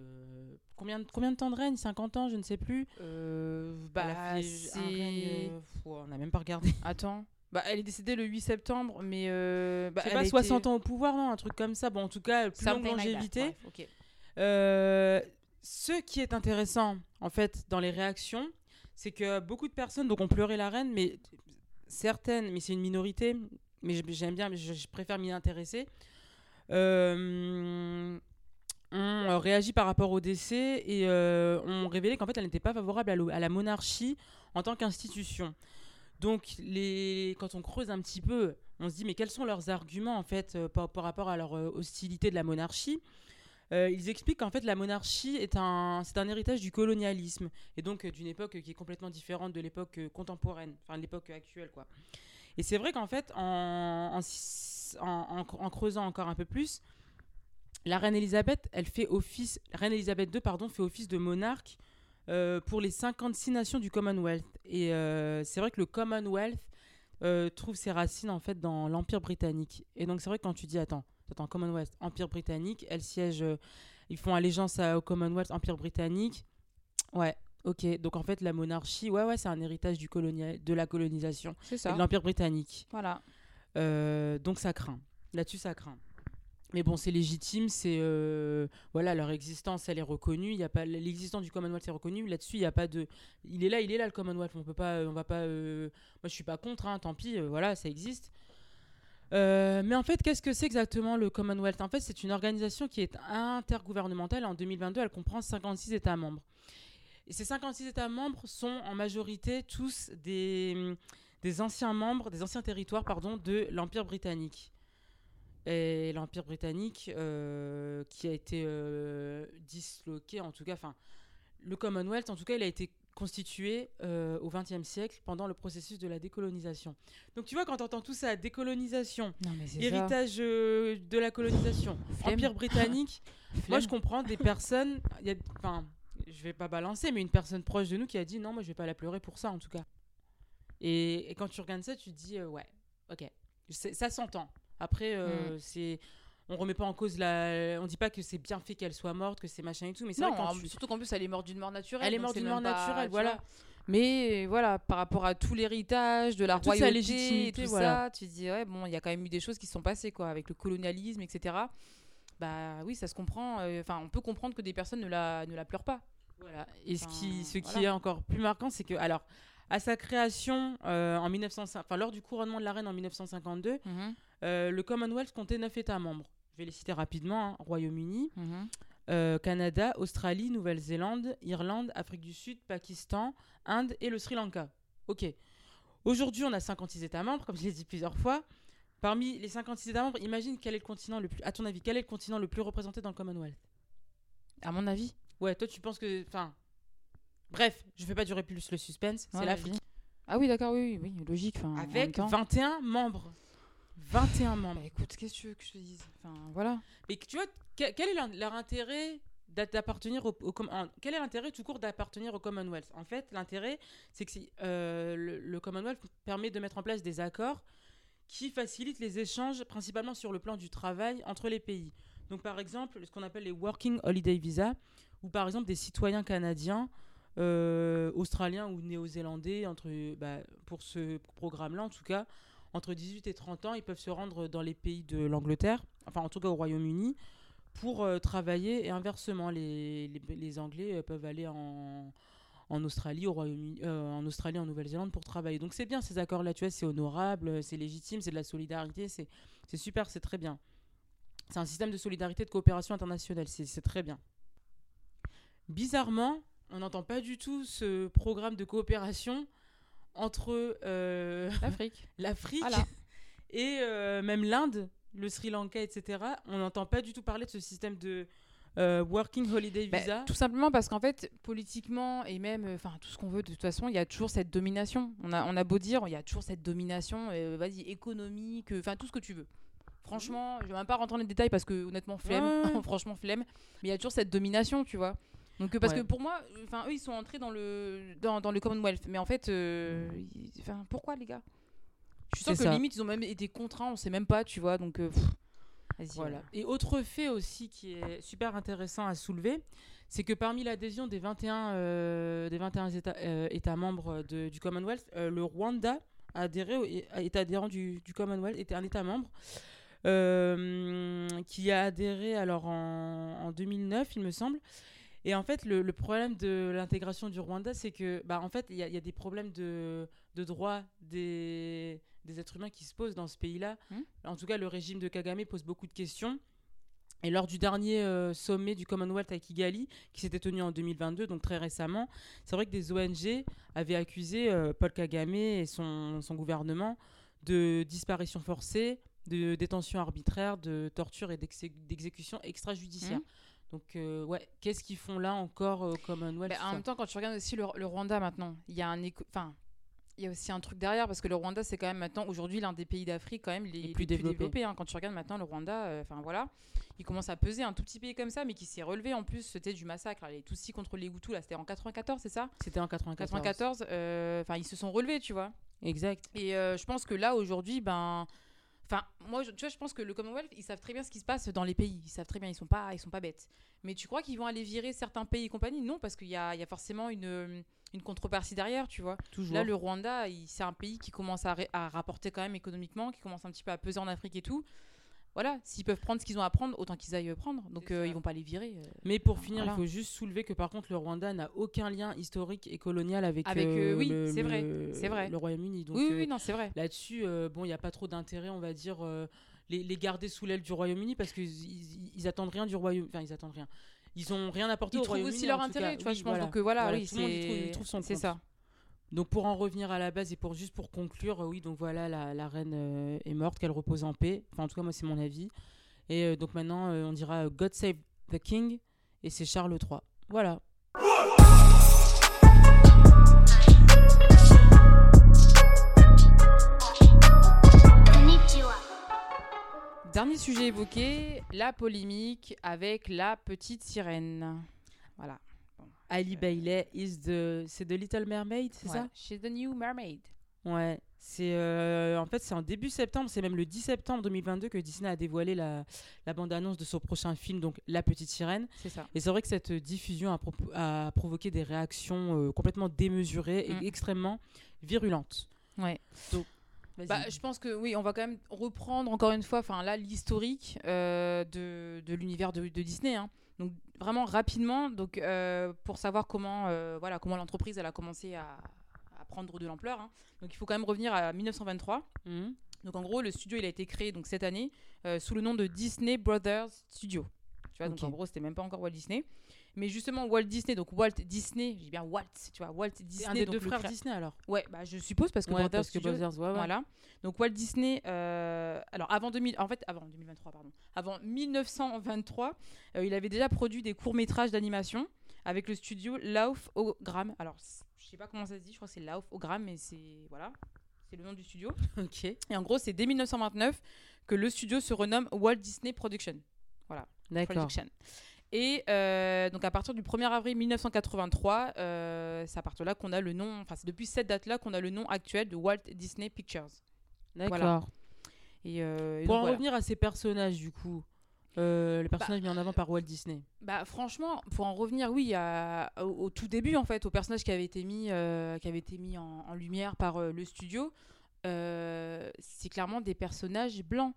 combien, de- combien de temps de règne? 50 ans, je ne sais plus. Elle bah, a fait c'est. un règne, on n'a même pas regardé. Attends. Bah, elle est décédée le 8 septembre, mais. Bah, elle pas, a 60 été- ans au pouvoir, non Un truc comme ça. Bon, en tout cas, plus longue like longévité. Euh, ce qui est intéressant, en fait, dans les réactions, c'est que beaucoup de personnes donc ont pleuré la reine, mais certaines, mais c'est une minorité, mais j'aime bien, mais je, préfère m'y intéresser, euh, ont réagi par rapport au décès et euh, ont révélé qu'en fait, elle n'était pas favorable à, la monarchie en tant qu'institution. Donc, quand on creuse un petit peu, on se dit, mais quels sont leurs arguments, en fait, euh, par, par rapport à leur hostilité de la monarchie? Euh, ils expliquent qu'en fait la monarchie est un, c'est un héritage du colonialisme et donc euh, d'une époque qui est complètement différente de l'époque euh, contemporaine, enfin l'époque actuelle quoi. Et c'est vrai qu'en fait en, en, creusant encore un peu plus, la reine Elisabeth, elle fait office, reine Elisabeth II pardon fait office de monarque pour les 56 nations du Commonwealth. Et c'est vrai que le Commonwealth trouve ses racines en fait dans l'Empire britannique. Et donc c'est vrai que quand tu dis attends, attends Commonwealth, Empire britannique, elle siège, euh, ils font allégeance à- au Commonwealth, Empire britannique. Ouais, ok. Donc en fait la monarchie, ouais ouais, c'est un héritage du colonia- de la colonisation et de l'Empire britannique. Voilà. Euh, donc ça craint. Là-dessus, ça craint. Mais bon, c'est légitime, c'est euh, voilà, leur existence, elle est reconnue. Il y a pas l'existence du Commonwealth est reconnue. Là-dessus, il y a pas de, il est là, il est là le Commonwealth. On peut pas, on va pas. euh, Moi, je suis pas contre. hein, tant pis, euh, voilà, ça existe. Euh, mais en fait, qu'est-ce que c'est exactement le Commonwealth? En fait, c'est une organisation qui est intergouvernementale. En 2022, elle comprend 56 États membres. Et ces 56 États membres sont en majorité tous des, des anciens membres, des anciens territoires pardon, de l'Empire britannique. Et l'Empire britannique euh, qui a été euh, disloqué, en tout cas, enfin, le Commonwealth, en tout cas, il a été constitué euh, au XXe siècle pendant le processus de la décolonisation. Donc tu vois, quand tu entends tout ça, décolonisation, Non, héritage euh, de la colonisation. Empire britannique, moi je comprends des personnes, y a- je vais pas balancer, mais une personne proche de nous qui a dit non, moi je vais pas la pleurer pour ça en tout cas. Et, et quand tu regardes ça, tu te dis euh, ouais, ok, ça s'entend. Après, euh, c'est, on remet pas en cause la, on dit pas que c'est bien fait qu'elle soit morte, que c'est machin et tout, mais c'est Non, vrai quand en- tu- surtout qu'en plus, elle est morte d'une mort naturelle. Elle est morte d'une mort naturelle, tu voilà. Mais voilà, par rapport à tout l'héritage de la Toute royauté, légitimité, tout voilà. ça, tu dis, ouais, bon, il y a quand même eu des choses qui se sont passées, quoi, avec le colonialisme, etc. Bah oui, ça se comprend. euh, Enfin, on peut comprendre que des personnes ne la, ne la pleurent pas. Voilà. Et ce qui, ce qui est encore plus marquant, c'est que, alors, à sa création euh, en 1905, enfin, lors du couronnement de la reine en 1952, euh, le Commonwealth comptait 9 États membres. Je vais les citer rapidement hein. Royaume-Uni, euh, Canada, Australie, Nouvelle-Zélande, Irlande, Afrique du Sud, Pakistan, Inde et le Sri Lanka. Ok. Aujourd'hui, on a 56 États membres, comme je l'ai dit plusieurs fois. Parmi les 56 États membres, imagine quel est le continent le plus. À ton avis, quel est le continent le plus représenté dans le Commonwealth? À mon avis. Ouais, toi, tu penses que. Enfin. Bref, je fais pas durer plus le suspense. C'est l'Afrique. Ah oui, d'accord, oui, oui, oui, logique. Avec temps. 21 membres. 21 membres. Bah, écoute, qu'est-ce que tu veux que je te dise? Enfin, voilà. Mais tu vois, que- quel est leur, leur intérêt d'a- d'appartenir au, quel est l'intérêt tout court d'appartenir au Commonwealth? En fait, l'intérêt, c'est que euh, le, le Commonwealth permet de mettre en place des accords qui facilitent les échanges, principalement sur le plan du travail entre les pays. Donc, par exemple, ce qu'on appelle les Working Holiday Visa, ou par exemple des citoyens canadiens, euh, australiens ou néo-zélandais, entre, bah, pour ce programme-là en tout cas, entre 18 et 30 ans, ils peuvent se rendre dans les pays de l'Angleterre, enfin en tout cas au Royaume-Uni, pour euh, travailler et inversement, les, Anglais euh, peuvent aller en, Australie, au Royaume-Uni, euh, en Australie, en Nouvelle-Zélande pour travailler. Donc c'est bien ces accords-là, tu vois, c'est honorable, c'est légitime, c'est de la solidarité, c'est super, c'est très bien. C'est un système de solidarité de coopération internationale, c'est très bien. Bizarrement, on n'entend pas du tout ce programme de coopération entre euh, L'Afrique. l'Afrique Voilà. et euh, même l'Inde, le Sri Lanka, etc. On n'entend pas du tout parler de ce système de euh, Working Holiday Bah, Visa. tout simplement parce qu'en fait, politiquement et même, enfin, tout ce qu'on veut, de toute façon, il y a toujours cette domination. On a, on a beau dire, il y a toujours cette domination, vas-y, économique, enfin, tout ce que tu veux. Franchement, je vais même pas rentrer dans les détails parce que honnêtement, flemme, ouais. franchement, flemme. Mais il y a toujours cette domination, tu vois. Donc, euh, parce Ouais. que pour moi, enfin, eux, ils sont entrés dans le, dans, dans le Commonwealth. Mais en fait, euh, enfin, pourquoi, les gars? Je suis sûre que ça. limite, ils ont même été contraints, on sait même pas, tu vois. Donc, euh, pff. Voilà. euh. Et autre fait aussi qui est super intéressant à soulever, c'est que parmi l'adhésion des 21, euh, des 21 États, euh, États membres de- du Commonwealth, euh, le Rwanda a adhéré, est adhérent du, du Commonwealth, était un État membre. qui a adhéré alors en, en 2009 il me semble et en fait le, le problème de l'intégration du Rwanda c'est que bah en fait il y, a- il y a des problèmes de, de droits des, des êtres humains qui se posent dans ce pays là Hmm. en tout cas le régime de Kagame pose beaucoup de questions et lors du dernier euh, sommet du Commonwealth à Kigali, qui s'était tenu en 2022, donc très récemment, c'est vrai que des ONG avaient accusé euh, Paul Kagame et son, son gouvernement de disparition forcée, de détention arbitraire, de torture et d'exé- d'exécution extrajudiciaire. Mhm. Donc, euh, ouais, qu'est-ce qu'ils font là encore au Commonwealth Mais tout en ça même temps, quand tu regardes aussi le, le Rwanda maintenant, il y a un éco- enfin, il y a aussi un truc derrière parce que le Rwanda c'est quand même maintenant aujourd'hui l'un des pays d'Afrique quand même les, Les plus développés. hein. Quand tu regardes maintenant le Rwanda, euh, enfin voilà, il commence à peser un tout petit pays comme ça, mais qui s'est relevé en plus. C'était du massacre, les Tutsis contre les Hutus là, c'était en 94, c'est ça? C'était en 94. 94. euh, Enfin, ils se sont relevés, tu vois. Exact. Et euh, je pense que là, aujourd'hui, ben. Enfin, moi, je- tu vois, je pense que le Commonwealth, ils savent très bien ce qui se passe dans les pays. Ils savent très bien, ils sont pas, ils sont pas bêtes. Mais tu crois qu'ils vont aller virer certains pays et compagnie? Non, parce qu'il y a, y a forcément une, une contrepartie derrière, tu vois. Toujours. Là, le Rwanda, c'est un pays qui commence à, à rapporter quand même économiquement, qui commence un petit peu à peser en Afrique et tout. Voilà, s'ils peuvent prendre ce qu'ils ont à prendre, autant qu'ils aillent prendre. Donc, euh, ils vont pas les virer. euh. Mais pour finir, Voilà. il faut juste soulever que par contre, le Rwanda n'a aucun lien historique et colonial avec, Avec, euh, euh, oui, le, c'est vrai, le- c'est vrai. le Royaume-Uni. Donc, oui, oui, euh, oui, non, c'est vrai. Là-dessus, euh, bon, il n'y a pas trop d'intérêt, on va dire, euh, les, les garder sous l'aile du Royaume-Uni parce qu'ils ils, ils attendent rien du Royaume. Enfin, ils attendent rien. Ils ont rien apporté Ils au trouvent Royaume-Uni. aussi leur en tout intérêt, cas. tu vois, Oui, je pense. voilà. Donc, euh, voilà, Voilà, oui, tout le monde y trouve- c'est y trouve son c'est ça. Donc pour en revenir à la base et pour juste pour conclure, euh, oui, donc voilà, la, reine euh, est morte, qu'elle repose en paix. Enfin, en tout cas, moi, c'est mon avis. Et euh, donc maintenant, on dira God Save the King et c'est Charles III. Voilà. Dernier sujet évoqué, la polémique avec la petite sirène. Voilà. Ali Bailey is the c'est The Little Mermaid, c'est Ouais. ça She's the new mermaid. Ouais, c'est euh, en fait c'est en début septembre, c'est même le 10 septembre 2022 que Disney a dévoilé la, la bande-annonce de son prochain film, donc La Petite Sirène. C'est ça. Et c'est vrai que cette diffusion a, provoqué des réactions euh, complètement démesurées Mm. et extrêmement virulentes. Ouais. Bah, je pense que oui, on va quand même reprendre encore une fois, enfin là, l'historique euh, de, de l'univers de, de Disney. hein. Donc vraiment rapidement, donc euh, pour savoir comment, euh, voilà, comment l'entreprise elle a commencé à, à prendre de l'ampleur. hein. Donc il faut quand même revenir à 1923. Mhm. Donc en gros, le studio il a été créé donc cette année euh, sous le nom de Disney Brothers Studio. Tu vois, donc en gros, c'était même pas encore Walt Disney. Mais justement, Walt Disney, donc Walt Disney, j'ai bien Walt, tu vois, Walt Disney. Un des donc deux frères Disney alors? Ouais, bah je suppose parce que Ouais, Brothers parce que Brothers, ouais, ouais. voilà. Donc Walt Disney, euh, alors avant 2000, en fait avant 2023 pardon, avant 1923, euh, il avait déjà produit des courts métrages d'animation avec le studio Lauf-O-Gram. Alors je sais pas comment ça se dit, je crois que c'est Lauf-O-Gram, mais c'est voilà, c'est le nom du studio. Ok. Et en gros c'est dès 1929 que le studio se renomme Walt Disney Production. D'accord. Et euh, donc à partir du 1er avril 1983, euh, c'est à partir de là qu'on a le nom, enfin c'est depuis cette date-là qu'on a le nom actuel de Walt Disney Pictures. D'accord. Voilà. Et, euh, et Pour donc, en voilà. revenir à ces personnages du coup, euh, les personnages mis en avant par Walt Disney. Bah franchement, pour en revenir, oui, à- au, au tout début en fait, au personnage qui avait été mis, euh, qui avait été mis en, en lumière par euh, le studio, c'est clairement des personnages blancs.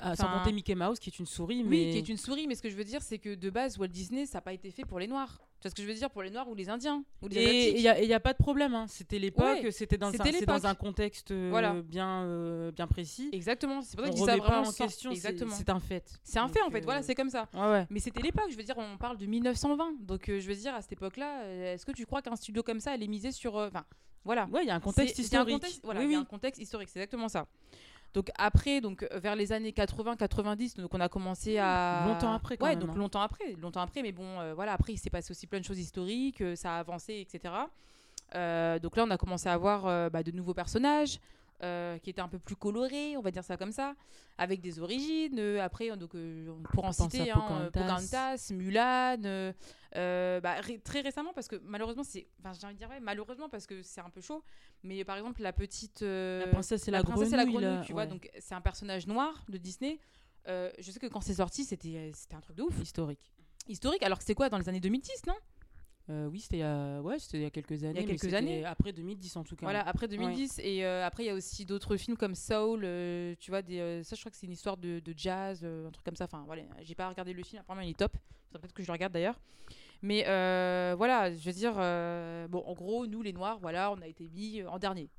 Ah, sans compter Mickey Mouse qui est une souris, Oui, mais qui est une souris, mais ce que je veux dire, c'est que de base, Walt Disney, ça n'a pas été fait pour les noirs. Tu vois ce que je veux dire pour les Noirs ou les Indiens ou les Et il n'y a, pas de problème. hein. C'était l'époque, Ouais, c'était dans, un- dans contexte euh, Voilà. bien, euh, bien précis. Exactement. C'est pour ça On que je dis ça remet pas vraiment en sans- question, c'est- un fait. C'est un fait en fait. euh, Voilà, c'est comme ça. Ouais. Mais c'était l'époque, je veux dire, on parle de 1920. Donc euh, je veux dire, à cette époque-là, euh, est-ce que tu crois qu'un studio comme ça allait miser sur. euh, Enfin, voilà. Ouais, il y a un contexte un historique. contexte- voilà, oui, il y a oui. un contexte historique, c'est exactement ça. Donc après, donc euh, vers les années 80-90, donc on a commencé à Longtemps après, quand ouais, même, donc hein. longtemps après, longtemps après. Mais bon, euh, voilà, après il s'est passé aussi plein de choses historiques, euh, ça a avancé, etc. Euh, donc là, on a commencé à avoir bah, de nouveaux personnages. Euh, qui étaient un peu plus colorés, on va dire ça comme ça, avec des origines. Euh, après, donc, euh, on pourra en citer hein, euh, Pocahontas. Mulan, bah, ré- très récemment, parce que malheureusement, c'est. Enfin, j'ai envie de dire, ouais, malheureusement, parce que c'est un peu chaud. Mais par exemple, la petite. La princesse et la, princesse et la grenouille, grenouille, tu vois, donc c'est un personnage noir de Disney. Je sais que quand c'est sorti, c'était c'était un truc de ouf. historique. Historique, alors que c'était quoi dans les années 2010, non? Euh, oui, c'était il y a... ouais, c'était il y a quelques années. quelques années. Après 2010 en tout cas. Voilà, après 2010. Et euh, après, il y a aussi d'autres films comme Soul, euh, tu vois, des, ça je crois que c'est une histoire de, de jazz, un truc comme ça. Enfin, voilà, j'ai pas regardé le film, apparemment il est top. Peut-être que je le regarde d'ailleurs. Mais voilà, je veux dire, bon, en gros, nous les Noirs, voilà, on a été mis en dernier.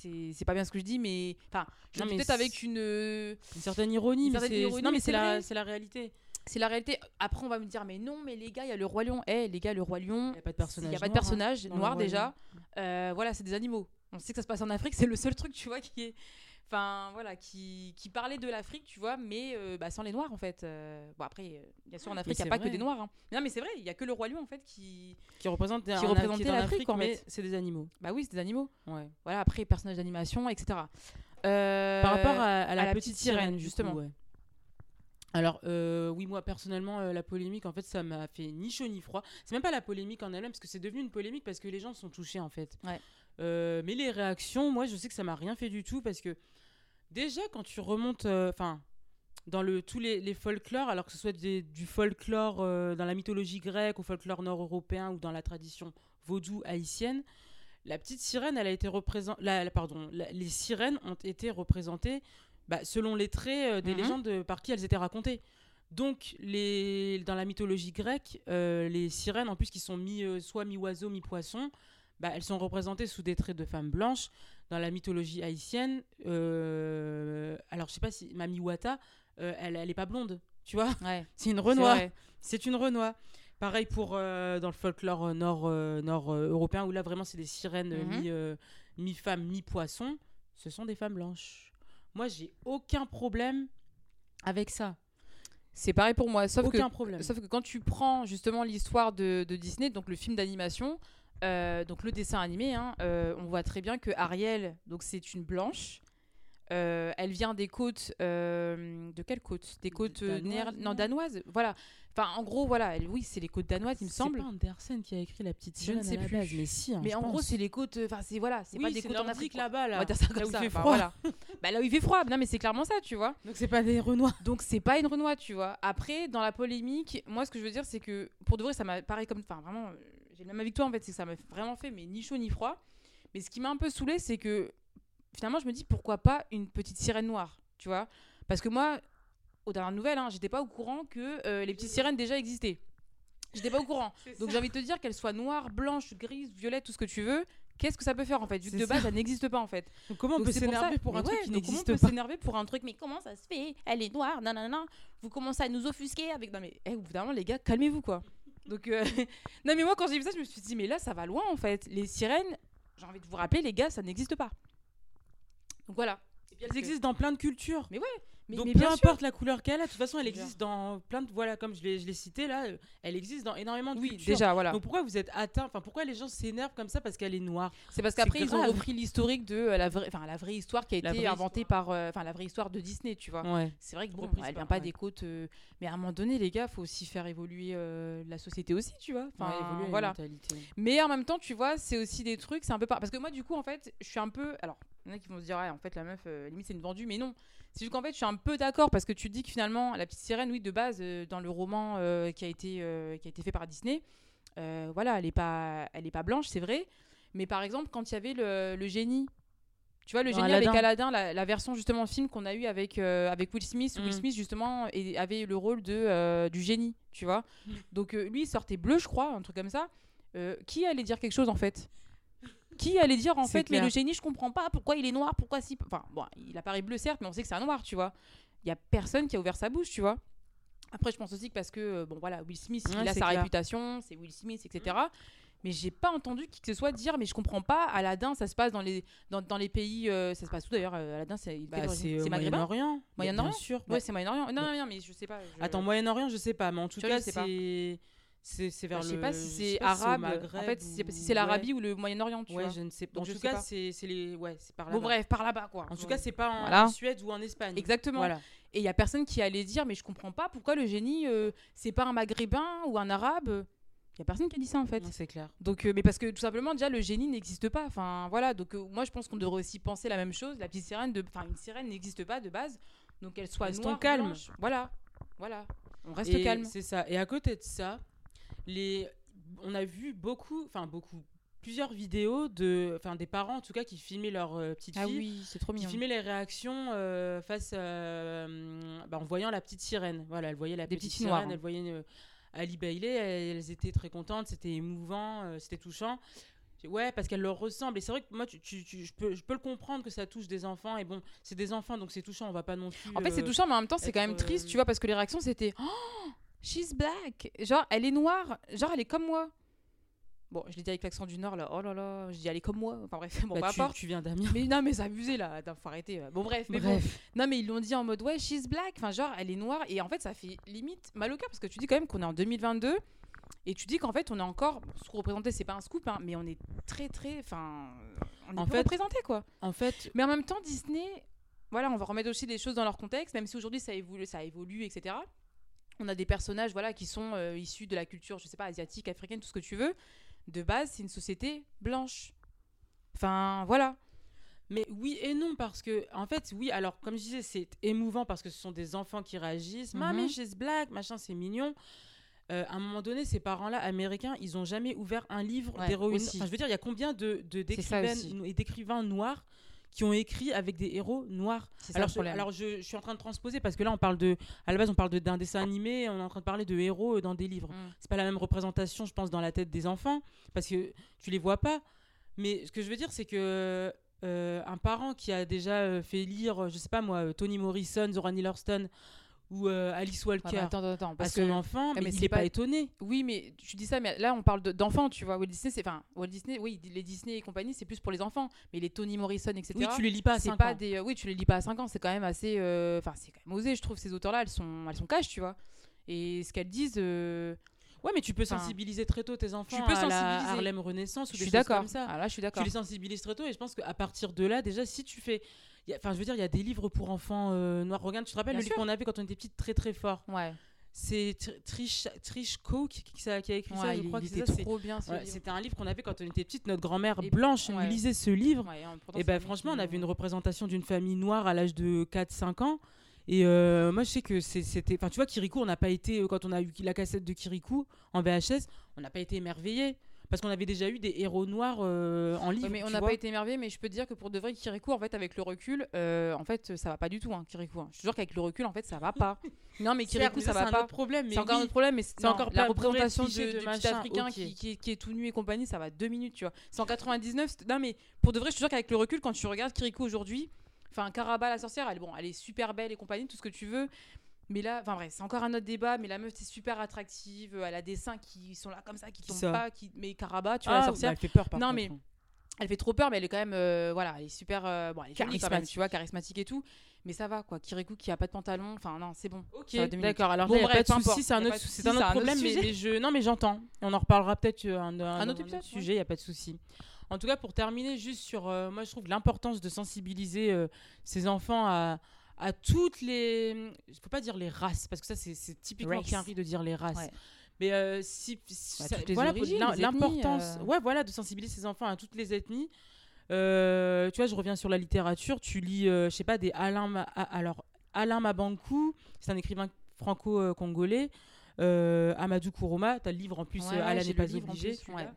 C'est pas bien ce que je dis, mais enfin, je peut-être avec une. Une certaine ironie, Une mais certaine c'est mais la, c'est la réalité. C'est la réalité. Après, on va me dire, mais non, mais les gars, il y a le Roi Lion. Eh, les gars, le Roi Lion, Il n'y a pas de personnage. il n'y a pas de noir, hein, personnage noir déjà. Euh, voilà, c'est des animaux. On sait que ça se passe en Afrique, c'est le seul truc, tu vois, qui est. Enfin, voilà, qui, qui parlait de l'Afrique, tu vois, mais euh, bah, sans les Noirs, en fait. Euh, bon, après, bien sûr, en Afrique, il n'y a pas que des Noirs. hein. Non, mais c'est vrai, il n'y a que le Roi Lion, en fait, qui. Qui représente Qui représentait l'Afrique, en fait. c'est des animaux. Bah oui, c'est des animaux. Ouais. Voilà, après, personnages d'animation, etc. Par rapport à, à la, à la petite petite sirène, justement. coup, ouais. Alors, euh, oui, moi, personnellement, euh, la polémique, en fait, ça m'a fait ni chaud ni froid. C'est même pas la polémique en elle-même, parce que c'est devenu une polémique parce que les gens sont touchés, en fait. Ouais. Euh, mais les réactions, moi, je sais que ça m'a rien fait du tout, parce que déjà, quand tu remontes, enfin, dans le, tous les, les folklores, alors que ce soit des- du folklore dans la mythologie grecque, au folklore nord-européen ou dans la tradition vaudou haïtienne, la petite sirène, elle a été représentée. La, la- pardon, la- les sirènes ont été représentées bah, selon les traits euh, des Mhm. légendes par qui elles étaient racontées. Donc, les, dans la mythologie grecque, euh, les sirènes, en plus, qui sont mi, euh, soit mi-oiseau, mi-poisson, bah, elles sont représentées sous des traits de femmes blanches. Dans la mythologie haïtienne, euh, alors je sais pas si Mami Wata, elle, elle est pas blonde, tu vois? Ouais, C'est une Renoir. C'est une Renoir. Pareil pour dans le folklore nord, nord européen, où là vraiment c'est des sirènes euh, Mhm. mi, mi-femme, mi-poisson. Ce sont des femmes blanches. Moi, j'ai aucun problème avec ça. C'est pareil pour moi, sauf que aucun problème. Sauf que quand tu prends justement l'histoire de, de Disney, donc le film d'animation, euh, donc le dessin animé, hein, euh, on voit très bien que Ariel, donc c'est une blanche. Euh, elle vient des côtes euh, de quelles côtes? Des côtes euh, Danoises, non danoises. Voilà. Enfin, en gros, voilà. elle- oui, c'est les côtes danoises, il me C'est semble. pas Andersen qui a écrit la petite Je ne sais plus. base, mais si. hein, Mais en gros, c'est les côtes. Enfin, c'est voilà, c'est oui, pas des côtes en Afrique. là-bas là. On va dire ça Là comme où ça. il fait froid. voilà. bah, là où il fait froid. Non, mais c'est clairement ça, tu vois. Donc c'est pas des Renois. Donc c'est pas une Renoir, tu vois. Après, dans la polémique, moi ce que je veux dire, c'est que pour de vrai, ça m'a pareil comme. Enfin, vraiment, j'ai le même avis que toi en fait, c'est que ça m'a vraiment fait, mais ni chaud ni froid. Mais ce qui m'a un peu saoulé, c'est que finalement, je me dis pourquoi pas une petite sirène noire, tu vois? Parce que moi, aux dernières nouvelles, hein, j'étais pas au courant que euh, les petites sirènes déjà existaient. J'étais pas au courant. Donc j'ai envie de te dire qu'elles soient noires, blanches, grises, violettes, tout ce que tu veux. Qu'est-ce que ça peut faire en fait? Vu que de base, ça. n'existe pas en fait. Donc comment on Donc peut pour s'énerver pour, un truc qui donc comment n'existe on peut pas? s'énerver pour un truc, mais comment ça se fait? Elle est noire, non. Vous commencez à nous offusquer avec. Non, mais eh, au bout d'un moment, les gars, calmez-vous quoi. Donc, euh, non, mais moi, quand j'ai vu ça, je me suis dit, mais là, ça va loin en fait. Les sirènes, j'ai envie de vous rappeler, les gars, ça n'existe pas. Donc voilà. Elles existent dans plein de cultures. Mais, Donc mais peu bien sûr. importe la couleur qu'elle a, de toute façon, elle existe dans plein de voilà, comme je l'ai cité là, euh, elle existe dans énormément de Oui, cultures. déjà, voilà. Donc pourquoi vous êtes atteint Enfin pourquoi les gens s'énervent comme ça parce qu'elle est noire? C'est parce qu'après, ils ont repris l'historique de euh, la vraie, enfin la vraie histoire qui a La été inventée par, euh, enfin la vraie histoire de Disney, tu vois. Ouais. C'est vrai que bon, elle vient pas ouais. des côtes, euh, mais à un moment donné, les gars, faut aussi faire évoluer la société aussi, tu vois. Enfin, voilà. Mais en même temps, tu vois, c'est aussi des trucs, c'est un peu par... parce que moi, du coup, en fait, je suis un peu, alors, il y en a qui vont se dire, en fait, la meuf, euh, limite, c'est une vendue, mais non. C'est juste qu'en fait, je suis un peu d'accord parce que tu dis que finalement, la petite sirène, oui, de base, euh, dans le roman euh, qui a été euh, qui a été fait par Disney, voilà, elle est pas, elle est pas blanche, c'est vrai. Mais par exemple, quand il y avait le, le génie Tu vois, le génie avec Aladdin. Aladdin, la, la version justement film qu'on a eu avec, euh, avec Will Smith. Will Mm. Smith, justement, et- avait le rôle de, euh, du génie, tu vois. Mm. Donc, euh, lui, il sortait bleu, je crois, un truc comme ça. Qui allait dire quelque chose, en fait? Qui allait dire, en fait, mais le génie, je comprends pas, pourquoi il est noir, pourquoi si. Enfin, bon, il apparaît bleu, certes, mais on sait que c'est un noir, tu vois. Il y a personne qui a ouvert sa bouche, tu vois. Après, je pense aussi que parce que, euh, bon, voilà, Will Smith, Ouais, il a sa clair. réputation, c'est Will Smith, etc. Mais j'ai pas entendu qui que ce soit dire, mais je comprends pas. Aladdin, ça se passe dans les, dans, dans les pays. euh, ça se passe où d'ailleurs euh, Aladdin, c'est Bah, maghrébin Moyen-Orient. Moyen-Orient Bien sûr. Ouais, ouais. c'est Moyen-Orient. Non, non, non, mais je sais pas. je- Attends, Moyen-Orient, je sais pas, mais en tout Tu cas, c'est. C'est c'est vers je le. sais pas si je c'est sais pas si au arabe. en fait, c'est si ou- c'est l'Arabie ou le Moyen-Orient, Ouais, vois. je ne sais pas. En tout cas, c'est c'est les. Ouais, c'est par là. Bon, bref, par là-bas, quoi. En tout cas, c'est pas en, Voilà. Suède ou en Espagne. Exactement. Voilà. Et il y a personne qui allait dire, mais je comprends pas pourquoi le génie, euh, c'est pas un maghrébin ou un arabe. Il y a personne qui a dit ça, en fait. C'est clair. Donc, euh, mais parce que tout simplement, déjà, le génie n'existe pas. Enfin, voilà. Donc, euh, moi, je pense qu'on devrait aussi penser la même chose. La petite sirène, de... enfin, une sirène n'existe pas de base. Donc, elle soit Restons noire, calmes. blanche. Voilà. Voilà. On reste Et calme. C'est ça. Et à côté de ça, les... on a vu beaucoup, enfin beaucoup, plusieurs vidéos de, enfin des parents en tout cas qui filmaient leur euh, petite Ah fille, oui, c'est trop qui mignon. filmaient les réactions euh, face, hum, bah, en voyant la petite sirène. Voilà, elle voyait la Des petite sirène, noires, hein. elle voyait euh, Ali Bailey, elles, étaient très contentes, c'était émouvant, euh, c'était touchant. Ouais, parce qu'elle leur ressemble. Et c'est vrai que moi, tu, tu- tu- je, peux, je peux le comprendre que ça touche des enfants. Et bon, c'est des enfants, donc c'est touchant. On va pas non plus. En fait, c'est euh, touchant, mais en même temps, c'est quand même triste, euh, tu vois, parce que les réactions, c'était Oh, she's black. Genre, elle est noire. Genre, elle est comme moi. Bon, je l'ai dit avec l'accent du Nord, là. Oh là là, je dis, elle est comme moi. Enfin, bref, bon, bah, peu tu, importe. tu viens d'Amiens. Mais non, mais c'est abusé, là. Faut arrêter. Bon, bref, mais bon. Bref. Non, mais ils l'ont dit en mode, ouais, she's black. Enfin, genre, elle est noire. Et en fait, ça fait limite mal au cœur, parce que tu dis quand même qu'on est en 2022. Et tu dis qu'en fait, on est encore. représentait, c'est pas un scoop, hein, mais on est très, très. Enfin. On est En fait- représenté, quoi. En fait, Mais en même temps, Disney, voilà, on va remettre aussi des choses dans leur contexte, même si aujourd'hui ça évolue, ça évolue, etc. On a des personnages, voilà, qui sont euh, issus de la culture, je sais pas, asiatique, africaine, tout ce que tu veux. De base, c'est une société blanche. Enfin, voilà. Mais oui et non, parce que, en fait, oui, alors, comme je disais, c'est émouvant parce que ce sont des enfants qui réagissent. Mhm. Mamie, she's black, machin, c'est mignon. Euh, à un moment donné, ces parents-là, américains, ils ont jamais ouvert un livre Ouais, d'héroïne. Enfin, je veux dire, il y a combien de, d'écrivaines et d'écrivains noirs qui ont écrit avec des héros noirs ça alors, je, alors je, je suis en train de transposer parce que là, on parle de, à la base, on parle de- d'un dessin animé, on est en train de parler de héros euh, dans des livres. Mm. C'est pas la même représentation, je pense, dans la tête des enfants parce que tu les vois pas. Mais ce que je veux dire, c'est que euh, un parent qui a déjà euh, fait lire, je sais pas moi, Toni Morrison, Zora Neale Hurston ou euh, Alice Ah, Walker mais attends, attends, attends, à parce son que enfant, Ah, mais, mais il n'est pas... pas- étonné. oui, mais tu dis ça, mais là on parle de- d'enfants, tu vois. Walt Disney, c'est enfin Walt Disney, oui, les Disney et compagnie, c'est plus pour les enfants. Mais les Toni Morrison, etc. Oui, tu les lis pas à c'est 5 pas ans. des euh, oui tu les lis pas à 5 ans c'est quand même assez euh, enfin c'est quand même osé je trouve ces auteurs là elles sont elles sont cash tu vois et ce qu'elles disent euh, Ouais, mais tu peux sensibiliser très tôt tes enfants peux à sensibiliser. Harlem Renaissance ou je des choses comme ça. ah là je suis tu d'accord les sensibilises très tôt et je pense qu'à partir de là déjà si tu fais enfin je veux dire il y a des livres pour enfants euh, noirs. Regarde tu te rappelles Bien le livre qu'on avait quand on était petite très très fort? Ouais, c'est Tr- Trish Trish Coe qui, qui- qui a écrit ça je il, crois il que c'est était ça, c'est- trop bien c'était un livre qu'on avait quand on était petite. Notre grand-mère blanche ouais. lisait ce livre. Et ben franchement on avait une représentation d'une famille noire à l'âge de 4 5 ans. Et euh, moi je sais que c'était enfin tu vois Kirikou on n'a pas été quand on a eu la cassette de Kirikou en VHS on n'a pas été émerveillés parce qu'on avait déjà eu des héros noirs euh, en livre Ouais, mais on n'a pas été émerveillé mais je peux te dire que pour de vrai Kirikou en fait avec le recul euh, en fait ça va pas du tout hein, Kirikou hein. je te jure qu'avec le recul en fait ça va pas. Non mais Kirikou ça c'est va un pas. autre problème c'est encore oui. un autre problème mais c'est C'est encore la de représentation de, de machin, africain qui, qui, qui est tout nu et compagnie ça va deux minutes tu vois. c'est en 99 c'est- non mais pour de vrai je te jure qu'avec le recul quand tu regardes Kirikou aujourd'hui enfin Caraba la sorcière elle bon elle est super belle et compagnie tout ce que tu veux mais là enfin bref c'est encore un autre débat mais la meuf c'est super attractive elle a des seins qui sont là comme ça qui Qui tombent ça pas qui mais Caraba tu vois Ah, la sorcière bah, elle fait peur par Non, contre, mais- hein. elle fait trop peur mais elle est quand même euh, voilà elle est super euh, bon elle est jolie quand même, Charismatique. tu vois charismatique et tout mais ça va quoi Kirikou qui a pas de pantalon enfin non c'est bon Ok, d'accord. Alors Bon, là, il n'y a bref, pas de peu souci, importe. c'est un Y autre, souci, un autre problème, mais, sujet. mais je, non, mais j'entends. Et On en reparlera peut-être euh, un, un, autre épisode, ouais. sujet, il n'y a pas de souci. En tout cas, pour terminer, juste sur, euh, moi, je trouve l'importance de sensibiliser euh, ces enfants à, à toutes les, il faut pas dire les races, parce que ça, c'est typiquement. Kiari de dire les races. Ouais. Mais euh, si, si- Bah, ça- voilà, l'importance, euh. ouais, voilà, de sensibiliser ces enfants à toutes les ethnies. Euh, tu vois, je reviens sur la littérature. Tu lis, je sais pas, des Alain, Ma- ah, alors Alain Mabankou, c'est un écrivain franco-congolais. Amadou Kourouma, tu as le livre en plus, Ouais, j'ai n'est pas obligé. plus, celui-là. ouais.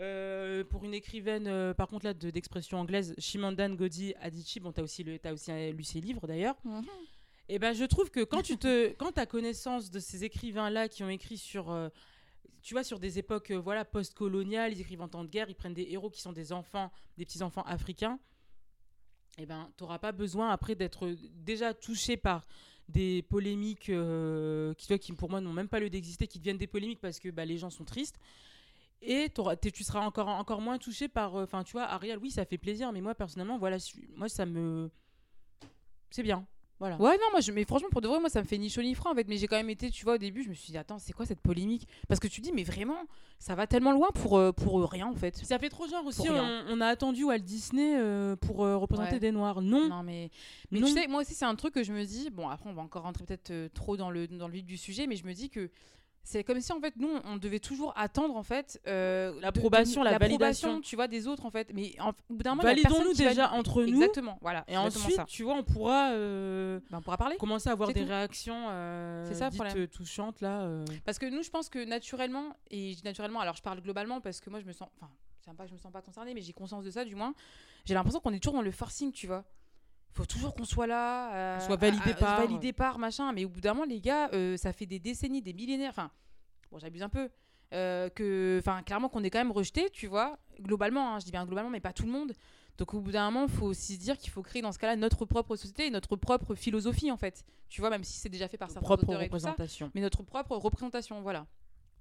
Euh, pour une écrivaine, euh, par contre là, de- d'expression anglaise, Shimandan Godi Adichie, bon, t'as aussi, le, as aussi euh, lu ses livres d'ailleurs. Et ben, je trouve que quand tu te, quand as connaissance de ces écrivains-là qui ont écrit sur, euh, tu vois, sur des époques, voilà, post-coloniales, ils écrivent en temps de guerre, ils prennent des héros qui sont des enfants, des petits enfants africains. Et ben, t'auras pas besoin après d'être déjà touché par des polémiques qui pour moi n'ont même pas lieu d'exister, qui deviennent des polémiques parce que bah, les gens sont tristes. Et tu seras encore, encore moins touché par. euh, Enfin, tu vois, Ariel, oui, ça fait plaisir, mais moi, personnellement, voilà, moi, ça me. C'est bien. Voilà. Ouais, non, moi, je, mais franchement, pour de vrai, moi, ça me fait ni chaud ni froid, en fait. Mais j'ai quand même été, tu vois, au début, je me suis dit, attends, c'est quoi cette polémique? Parce que tu dis, mais vraiment, ça va tellement loin pour, euh, pour rien, en fait. Ça fait trop genre aussi, on, a attendu Walt Disney euh, pour euh, représenter Ouais. des Noirs. Non, Non, mais, mais Non. tu sais, moi aussi, c'est un truc que je me dis, bon, après, on va encore rentrer peut-être trop dans le, dans le vif du sujet, mais je me dis que c'est comme si, en fait, nous, on devait toujours attendre, en fait, euh, L'approbation, la validation. tu vois, des autres, en fait. Mais en, au bout d'un moment, validons-nous déjà valide. entre nous. Exactement, voilà. Et exactement ensuite, ça. tu vois, on pourra euh, Ben, on pourra parler. commencer à avoir des tout. réactions euh, C'est ça, dites, euh, touchantes là. euh. Parce que nous, je pense que naturellement, et naturellement, alors je parle globalement parce que moi, je me sens. Enfin, c'est pas que je me sens pas concernée, mais j'ai conscience de ça, du moins. J'ai l'impression qu'on est toujours dans le forcing, tu vois. Faut toujours qu'on soit là. euh, soit validé à- à- par. Validé par, machin. Mais au bout d'un moment, les gars, euh, ça fait des décennies, des millénaires. Enfin, bon, j'abuse un peu. euh, que, enfin, clairement, qu'on est quand même rejeté, tu vois. Globalement, hein, je dis bien globalement, mais pas tout le monde. Donc au bout d'un moment, il faut aussi se dire qu'il faut créer dans ce cas-là notre propre société et notre propre philosophie, en fait. Tu vois, même si c'est déjà fait par certains propre ça représentation. mais notre propre représentation, voilà.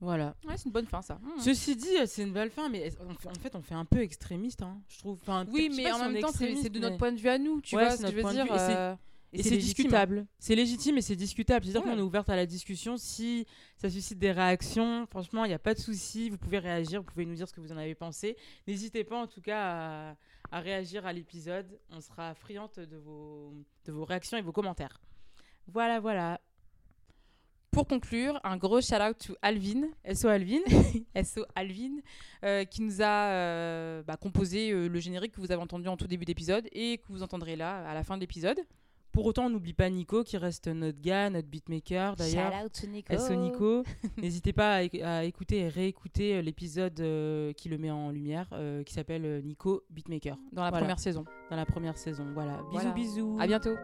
Voilà. Ouais, c'est une bonne fin, ça. Mmh. Ceci dit, euh, c'est une belle fin, mais on fait- en fait, on fait un peu extrémiste, hein, je trouve. Enfin, Oui, mais en si même temps, c'est de notre point de vue à nous, tu Ouais, vois ce que je veux dire. et c'est- euh, Et c'est légitime. discutable. C'est légitime et c'est discutable. C'est-à-dire Ouais. qu'on est ouverte à la discussion. Si ça suscite des réactions, franchement, il n'y a pas de souci. Vous pouvez réagir, vous pouvez nous dire ce que vous en avez pensé. N'hésitez pas en tout cas à, à réagir à l'épisode. On sera friante de vos, de vos réactions et vos commentaires. Voilà, voilà. Pour conclure, un gros shout out to Alvin, SO Alvin. SO Alvin, euh, qui nous a euh, bah, composé euh, le générique que vous avez entendu en tout début d'épisode et que vous entendrez là à la fin de l'épisode. Pour autant, on n'oublie pas Nico qui reste notre gars, notre beatmaker d'ailleurs. out to Nico. SO Nico. N'hésitez pas à, éc- à écouter et réécouter l'épisode euh, qui le met en lumière, euh, qui s'appelle Nico Beatmaker, Dans la Voilà. première saison. dans la première saison. Voilà. Bisous, Voilà. bisous. À bientôt.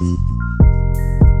Bye.